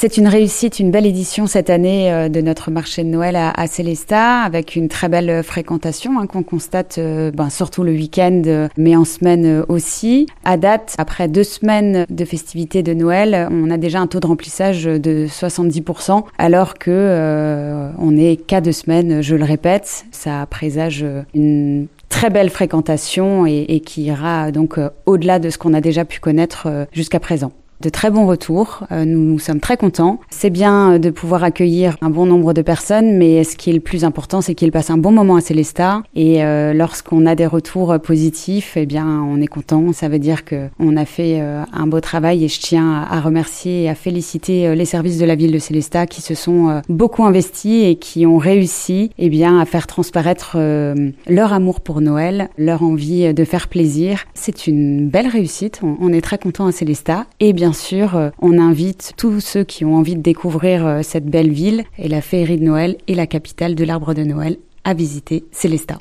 C'est une réussite, une belle édition cette année euh, de notre marché de Noël à, à Célestat, avec une très belle fréquentation hein, qu'on constate euh, ben, surtout le week-end, euh, mais en semaine aussi. À date, après deux semaines de festivités de Noël, on a déjà un taux de remplissage de 70%, alors que on est qu'à deux semaines, je le répète. Ça présage une très belle fréquentation et, et qui ira donc au-delà de ce qu'on a déjà pu connaître jusqu'à présent de très bons retours. Euh, nous, sommes très contents. C'est bien de pouvoir accueillir un bon nombre de personnes, mais ce qui est le plus important, c'est qu'ils passent un bon moment à Célestat. Et euh, lorsqu'on a des retours positifs, eh bien, on est content. Ça veut dire que on a fait euh, un beau travail et je tiens à remercier et à féliciter les services de la ville de Célestat qui se sont beaucoup investis et qui ont réussi, eh bien, à faire transparaître leur amour pour Noël, leur envie de faire plaisir. C'est une belle réussite. On, est très content à Célestat et bien bien sûr, euh, on invite tous ceux qui ont envie de découvrir euh, cette belle ville et la féerie de Noël et la capitale de l'arbre de Noël à visiter Célestat.